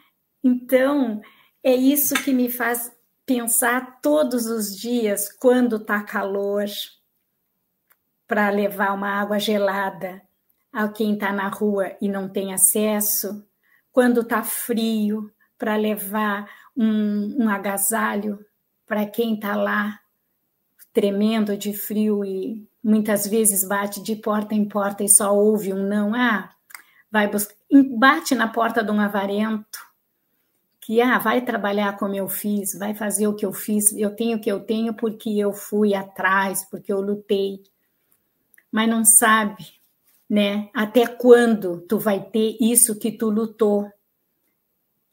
Então, é isso que me faz pensar todos os dias quando tá calor para levar uma água gelada a quem está na rua e não tem acesso, quando tá frio para levar um, um agasalho para quem está lá tremendo de frio e muitas vezes bate de porta em porta e só ouve um não. Ah, vai buscar, bate na porta de um avarento que ah, vai trabalhar como eu fiz, vai fazer o que eu fiz, eu tenho o que eu tenho porque eu fui atrás, porque eu lutei. Mas não sabe, né? Até quando tu vai ter isso que tu lutou?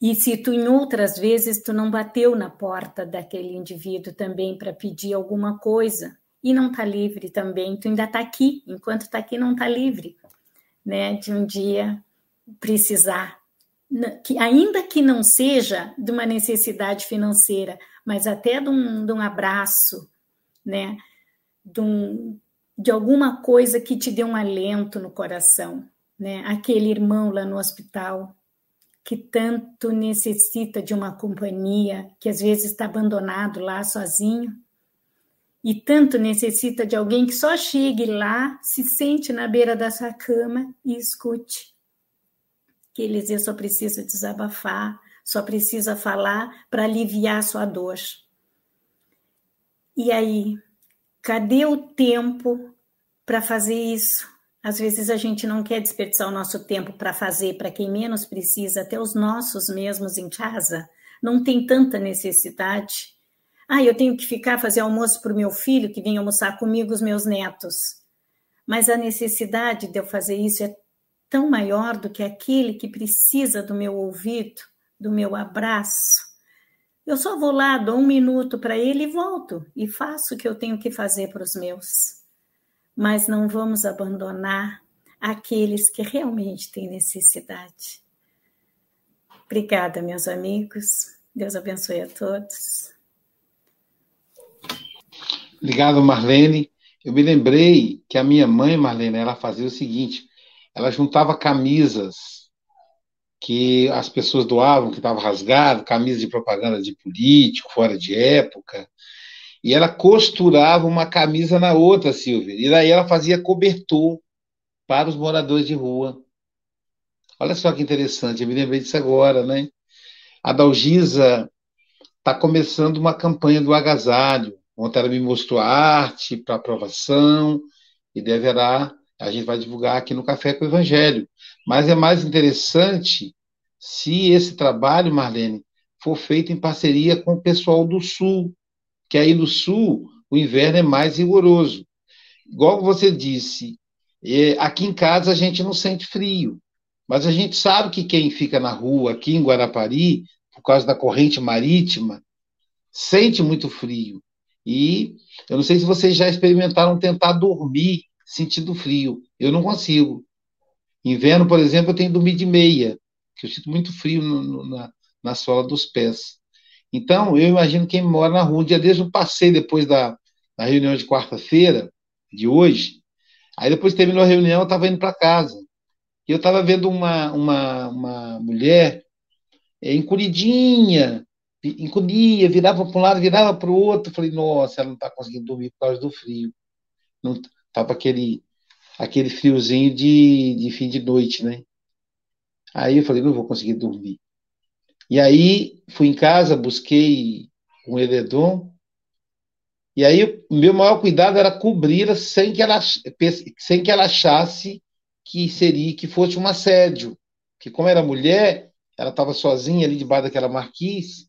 E se tu em outras vezes tu não bateu na porta daquele indivíduo também para pedir alguma coisa e não tá livre também, tu ainda tá aqui, enquanto tá aqui não tá livre, né, de um dia precisar. Que ainda que não seja de uma necessidade financeira, mas até de um, de um abraço, né, de, um, de alguma coisa que te dê um alento no coração, né, aquele irmão lá no hospital que tanto necessita de uma companhia, que às vezes está abandonado lá sozinho, e tanto necessita de alguém que só chegue lá, se sente na beira da sua cama e escute. Que ele diz, só precisa desabafar, só precisa falar para aliviar a sua dor. E aí, cadê o tempo para fazer isso? Às vezes a gente não quer desperdiçar o nosso tempo para fazer para quem menos precisa, até os nossos mesmos em casa. Não tem tanta necessidade. Ah, eu tenho que ficar fazer almoço para o meu filho que vem almoçar comigo, os meus netos. Mas a necessidade de eu fazer isso é tão maior do que aquele que precisa do meu ouvido, do meu abraço. Eu só vou lá, dou um minuto para ele e volto e faço o que eu tenho que fazer para os meus mas não vamos abandonar aqueles que realmente têm necessidade. Obrigada, meus amigos. Deus abençoe a todos. Obrigado, Marlene. Eu me lembrei que a minha mãe, Marlene, ela fazia o seguinte: ela juntava camisas que as pessoas doavam, que estavam rasgado, camisas de propaganda de político, fora de época, e ela costurava uma camisa na outra, Silvia. E daí ela fazia cobertor para os moradores de rua. Olha só que interessante, eu me lembrei disso agora, né? A Dalgisa está começando uma campanha do agasalho. Ontem ela me mostrou a arte para aprovação e deverá, a gente vai divulgar aqui no Café com o Evangelho. Mas é mais interessante se esse trabalho, Marlene, for feito em parceria com o pessoal do Sul, que aí no sul o inverno é mais rigoroso. Igual você disse, é, aqui em casa a gente não sente frio, mas a gente sabe que quem fica na rua aqui em Guarapari, por causa da corrente marítima, sente muito frio. E eu não sei se vocês já experimentaram tentar dormir sentindo frio. Eu não consigo. Inverno, por exemplo, eu tenho que dormir de meia, que eu sinto muito frio no, no, na, na sola dos pés. Então, eu imagino quem mora na rua. Um dia desde eu passei depois da, da reunião de quarta-feira, de hoje. Aí depois terminou a reunião, eu estava indo para casa. E eu estava vendo uma, uma, uma mulher é, encolhidinha, encolhia, virava para um lado, virava para o outro. falei, nossa, ela não está conseguindo dormir por causa do frio. Não estava aquele, aquele friozinho de, de fim de noite, né? Aí eu falei, não vou conseguir dormir. E aí fui em casa, busquei um edredom, e aí o meu maior cuidado era cobri-la sem que ela sem que ela achasse que seria que fosse um assédio, que como era mulher, ela estava sozinha ali debaixo daquela marquise,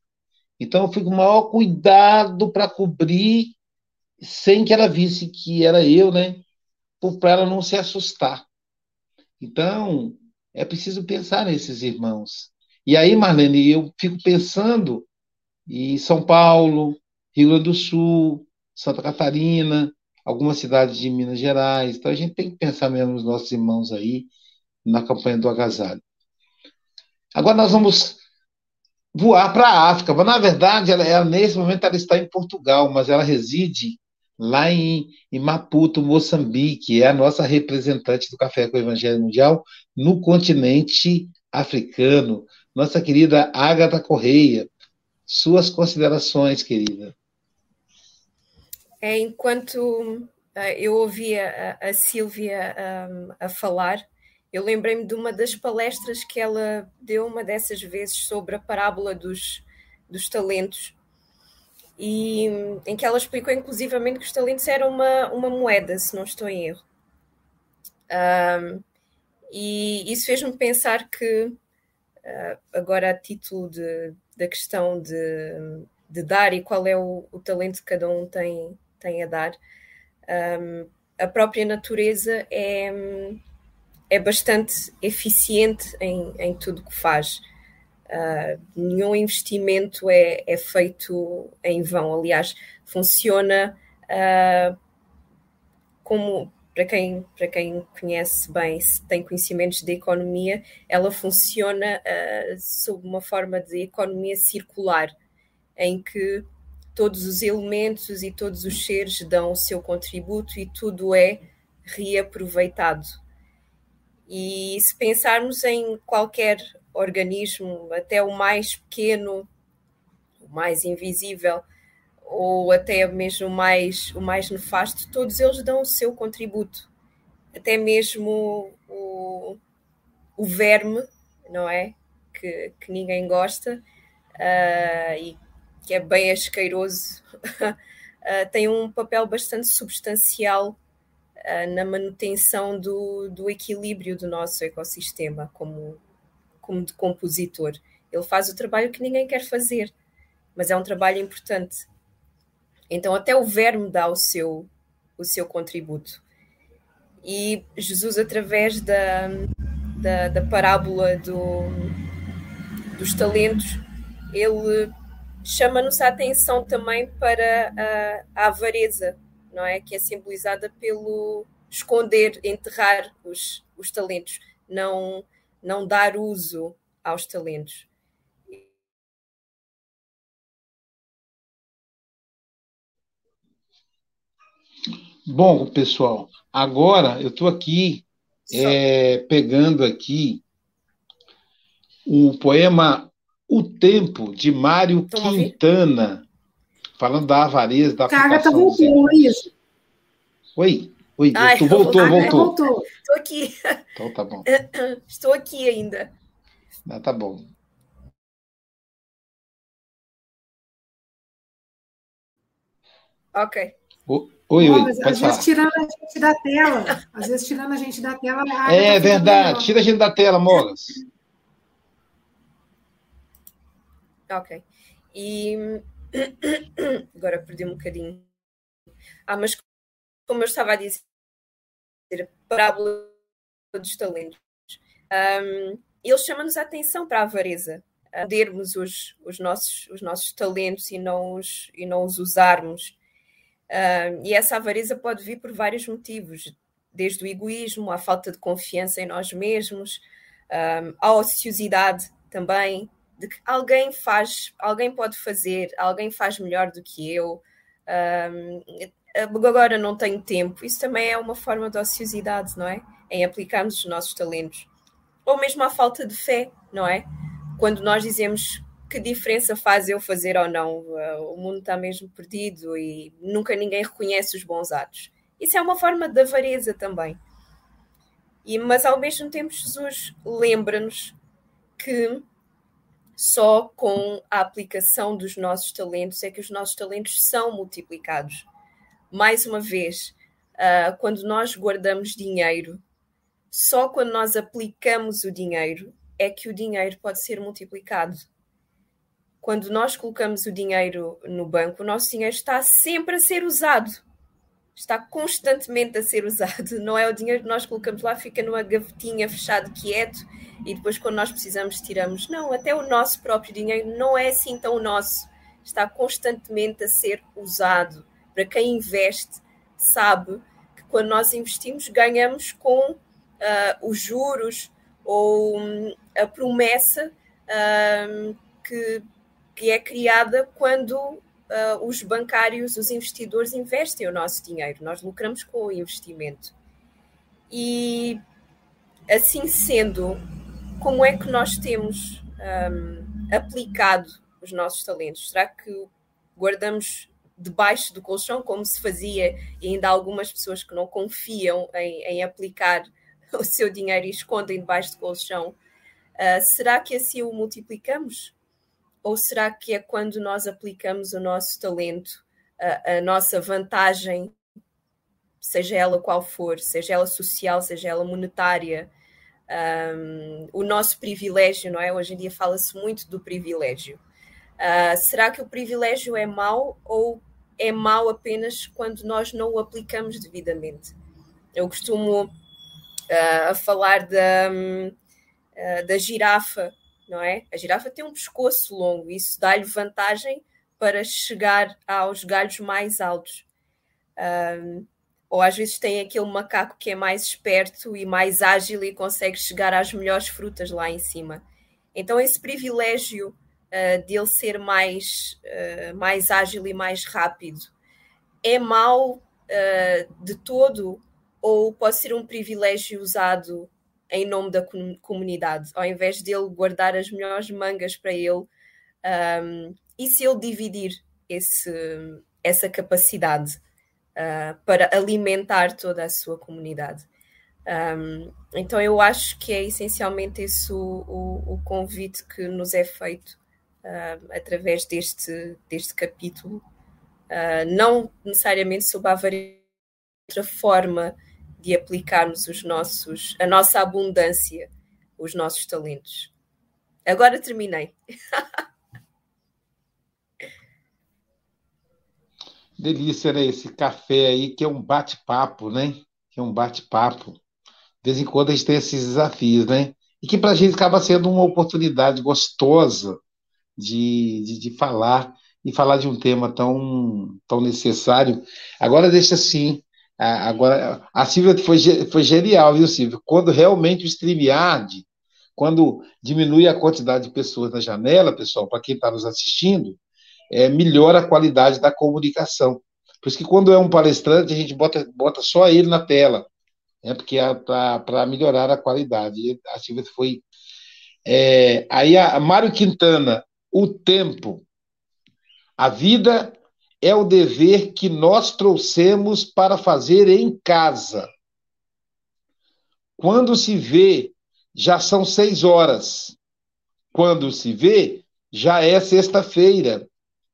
então eu fui com o maior cuidado para cobrir sem que ela visse que era eu, né? Para ela não se assustar. Então, é preciso pensar nesses irmãos. E aí, Marlene, eu fico pensando em São Paulo, Rio Grande do Sul, Santa Catarina, algumas cidades de Minas Gerais. Então a gente tem que pensar mesmo nos nossos irmãos aí na campanha do agasalho. Agora nós vamos voar para a África. Mas, na verdade, ela, ela, nesse momento ela está em Portugal, mas ela reside lá em, em Maputo, Moçambique, é a nossa representante do Café com o Evangelho Mundial no continente africano. Nossa querida Ágata Correia, suas considerações, querida. É, enquanto uh, eu ouvia a, a Silvia um, a falar, eu lembrei-me de uma das palestras que ela deu uma dessas vezes sobre a parábola dos, dos talentos e em que ela explicou inclusivamente que os talentos eram uma, uma moeda, se não estou em erro. Um, e isso fez-me pensar que, agora a título de, da questão de, de dar e qual é o, o talento que cada um tem, tem a dar, um, a própria natureza é, é bastante eficiente em, em tudo que faz. Uh, nenhum investimento é, é, feito em vão. Aliás, funciona uh, como, para quem, para quem conhece bem, se tem conhecimentos de economia, ela funciona uh, sob uma forma de economia circular, em que todos os elementos e todos os seres dão o seu contributo e tudo é reaproveitado. E se pensarmos em qualquer organismo, até o mais pequeno, o mais invisível, ou até mesmo mais, o mais nefasto, todos eles dão o seu contributo. Até mesmo o, o verme, não é? Que, que ninguém gosta uh, e que é bem asqueiroso, uh, tem um papel bastante substancial uh, na manutenção do, do equilíbrio do nosso ecossistema, como, como de compositor. Ele faz o trabalho que ninguém quer fazer, mas é um trabalho importante. Então, até o verme dá o seu, o seu contributo. E Jesus, através da, da, da parábola do, dos talentos, ele chama-nos a atenção também para a, a avareza, não é? Que é simbolizada pelo esconder, enterrar os, os talentos, não não dar uso aos talentos. Bom, pessoal, agora eu estou aqui é, pegando aqui o poema O Tempo, de Mário Quintana, falando da avareza, da Carga tá voltou, isso. Oi. Oi, Ai, tu voltou, voltou. voltou. Estou aqui. Então tá bom. Estou aqui ainda. Ah, tá bom. Ok. oi, oi. Não, às vezes falar. tirando a gente da tela. Às vezes tirando a gente da tela. É verdade. Tira a gente da tela, Mogas. Ok. E agora perdi um bocadinho. Ah, mas como eu estava a dizer, a parábola dos talentos. Um, ele chama-nos a atenção para a avareza, a termos os, os, nossos, os nossos talentos e não os, e não os usarmos. Um, e essa avareza pode vir por vários motivos, desde o egoísmo, a falta de confiança em nós mesmos, um, a ociosidade também, de que alguém faz, alguém pode fazer, alguém faz melhor do que eu. Agora não tenho tempo. Isso também é uma forma de ociosidade, não é? Em aplicarmos os nossos talentos. Ou mesmo a falta de fé, não é? Quando nós dizemos que diferença faz eu fazer ou não, o mundo está mesmo perdido e nunca ninguém reconhece os bons atos. Isso é uma forma de avareza também. E, mas ao mesmo tempo, Jesus lembra-nos que só com a aplicação dos nossos talentos é que os nossos talentos são multiplicados mais uma vez, uh, quando nós guardamos dinheiro, só quando nós aplicamos o dinheiro é que o dinheiro pode ser multiplicado. Quando nós colocamos o dinheiro no banco, o nosso dinheiro está sempre a ser usado. Está constantemente a ser usado. Não é o dinheiro que nós colocamos lá, fica numa gavetinha fechado, quieto, e depois, quando nós precisamos, tiramos. Não, até o nosso próprio dinheiro não é assim tão nosso. Está constantemente a ser usado para quem investe, sabe que quando nós investimos, ganhamos com uh, os juros ou um, a promessa uh, que, que é criada quando uh, os bancários, os investidores investem o nosso dinheiro, nós lucramos com o investimento. E assim sendo, como é que nós temos um, aplicado os nossos talentos? Será que guardamos debaixo do colchão, como se fazia, e ainda há algumas pessoas que não confiam em, em aplicar o seu dinheiro e escondem debaixo do colchão? Uh, será que assim o multiplicamos? Ou será que é quando nós aplicamos o nosso talento, a, a nossa vantagem, seja ela qual for, seja ela social, seja ela monetária, um, o nosso privilégio, não é? Hoje em dia fala-se muito do privilégio. Uh, será que o privilégio é mau ou é mau apenas quando nós não o aplicamos devidamente? Eu costumo uh, falar da, uh, da girafa não é? A girafa tem um pescoço longo, isso dá-lhe vantagem para chegar aos galhos mais altos. Um, ou às vezes tem aquele macaco que é mais esperto e mais ágil e consegue chegar às melhores frutas lá em cima. Então, esse privilégio uh, dele ser mais, uh, mais ágil e mais rápido é mau uh, de todo ou pode ser um privilégio usado em nome da comunidade, ao invés dele guardar as melhores mangas para ele, um, e se ele dividir esse, essa capacidade uh, para alimentar toda a sua comunidade. Um, então eu acho que é essencialmente esse o, o, o convite que nos é feito uh, através deste, deste capítulo, uh, não necessariamente sob a outra forma de aplicarmos os nossos, a nossa abundância, os nossos talentos. Agora terminei. Delícia, né? Esse café aí que é um bate-papo, né? Que é um bate-papo. De vez em quando a gente tem esses desafios, né? E que para a gente acaba sendo uma oportunidade gostosa de, de, de falar e falar de um tema tão, tão necessário. Agora deixa assim, Agora, a Silvia foi, foi genial, viu, Silvia? Quando realmente o StreamYard, quando diminui a quantidade de pessoas na janela, pessoal, para quem está nos assistindo, é, melhora a qualidade da comunicação. Por isso que quando é um palestrante, a gente bota, bota só ele na tela, né, porque é para melhorar a qualidade. A Silvia foi. É, aí a Mário Quintana, o tempo. A vida é o dever que nós trouxemos para fazer em casa. Quando se vê, já são seis horas. Quando se vê, já é sexta-feira.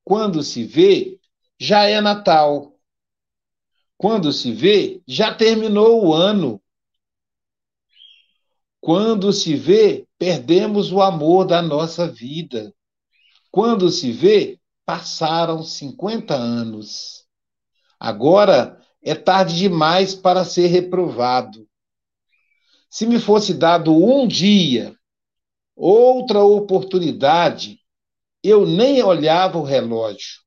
Quando se vê, já é Natal. Quando se vê, já terminou o ano. Quando se vê, perdemos o amor da nossa vida. Quando se vê, Passaram 50 anos. Agora é tarde demais para ser reprovado. Se me fosse dado um dia, outra oportunidade, eu nem olhava o relógio.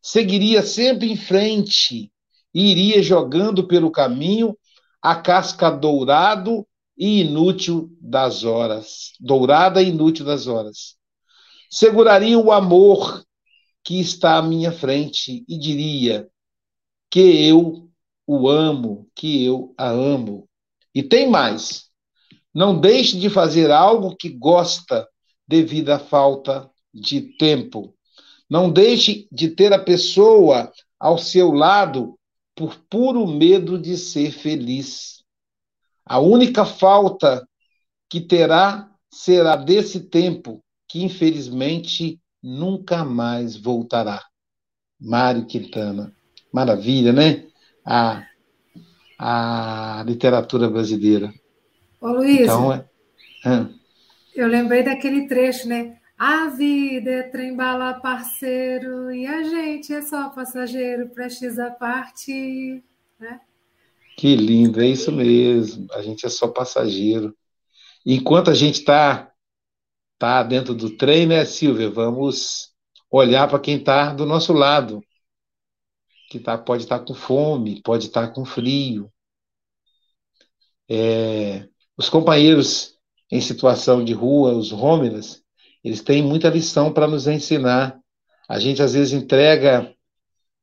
Seguiria sempre em frente e iria jogando pelo caminho a casca dourado e inútil das horas, dourada e inútil das horas. Seguraria o amor que está à minha frente e diria que eu o amo, que eu a amo. E tem mais. Não deixe de fazer algo que gosta devido à falta de tempo. Não deixe de ter a pessoa ao seu lado por puro medo de ser feliz. A única falta que terá será desse tempo que infelizmente nunca mais voltará. Mário Quintana. Maravilha, né? A, a literatura brasileira. Ô, Luiz, então, é... eu lembrei daquele trecho, né? A vida é trem-bala parceiro e a gente é só passageiro, prestes a parte. Né? Que lindo, é isso mesmo. A gente é só passageiro. Enquanto a gente está tá dentro do trem, né, Silvia? Vamos olhar para quem está do nosso lado, que tá, pode estar tá com fome, pode estar tá com frio. É, os companheiros em situação de rua, os homeless, eles têm muita lição para nos ensinar A gente às vezes entrega,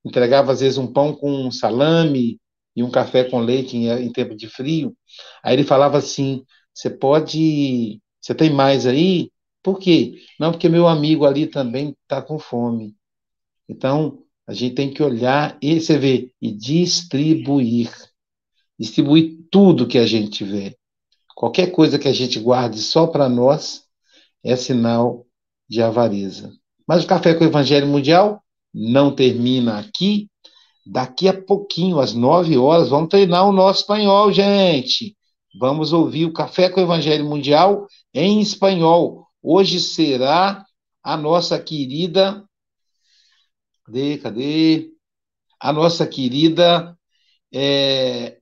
entregava às vezes um pão com salame e um café com leite em, em tempo de frio. Aí ele falava assim: você pode, você tem mais aí? Por quê? Não, porque meu amigo ali também está com fome. Então, a gente tem que olhar e você vê, e distribuir. Distribuir tudo que a gente tiver. Qualquer coisa que a gente guarde só para nós é sinal de avareza. Mas o Café com o Evangelho Mundial não termina aqui. Daqui a pouquinho, às nove horas, vamos treinar o nosso espanhol, gente. Vamos ouvir o Café com o Evangelho Mundial em espanhol. Hoje será a nossa querida. Cadê? Cadê? A nossa querida é,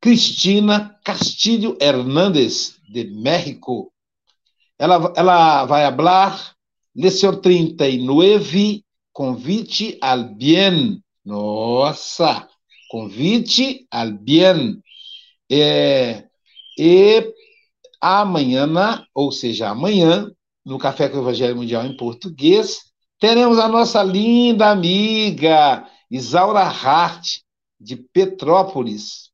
Cristina Castilho Hernández, de México. Ela, ela vai falar Lección 39, convite al bien. Nossa, convite al bien. É, e amanhã, ou seja, amanhã, no Café com o Evangelho Mundial em português, teremos a nossa linda amiga Isaura Hart, de Petrópolis,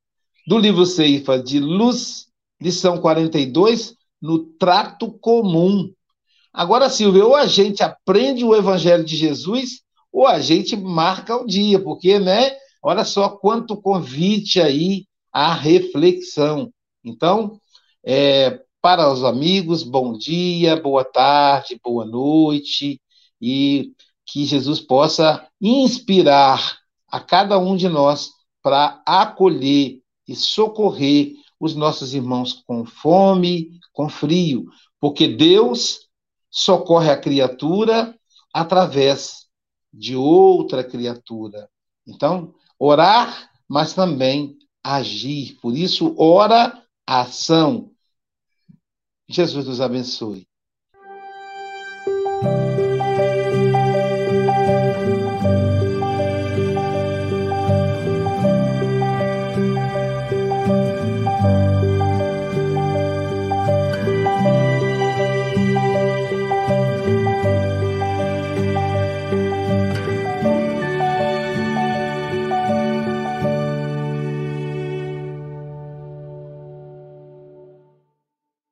do livro Ceifa de Luz, lição 42, no trato comum. Agora, Silvia, ou a gente aprende o Evangelho de Jesus, ou a gente marca o dia, porque, né? Olha só quanto convite aí à reflexão. Então, é, para os amigos, bom dia, boa tarde, boa noite, e que Jesus possa inspirar a cada um de nós para acolher e socorrer os nossos irmãos com fome, com frio, porque Deus socorre a criatura através de outra criatura. Então, orar, mas também agir. Por isso, ora, ação. Jesus os abençoe.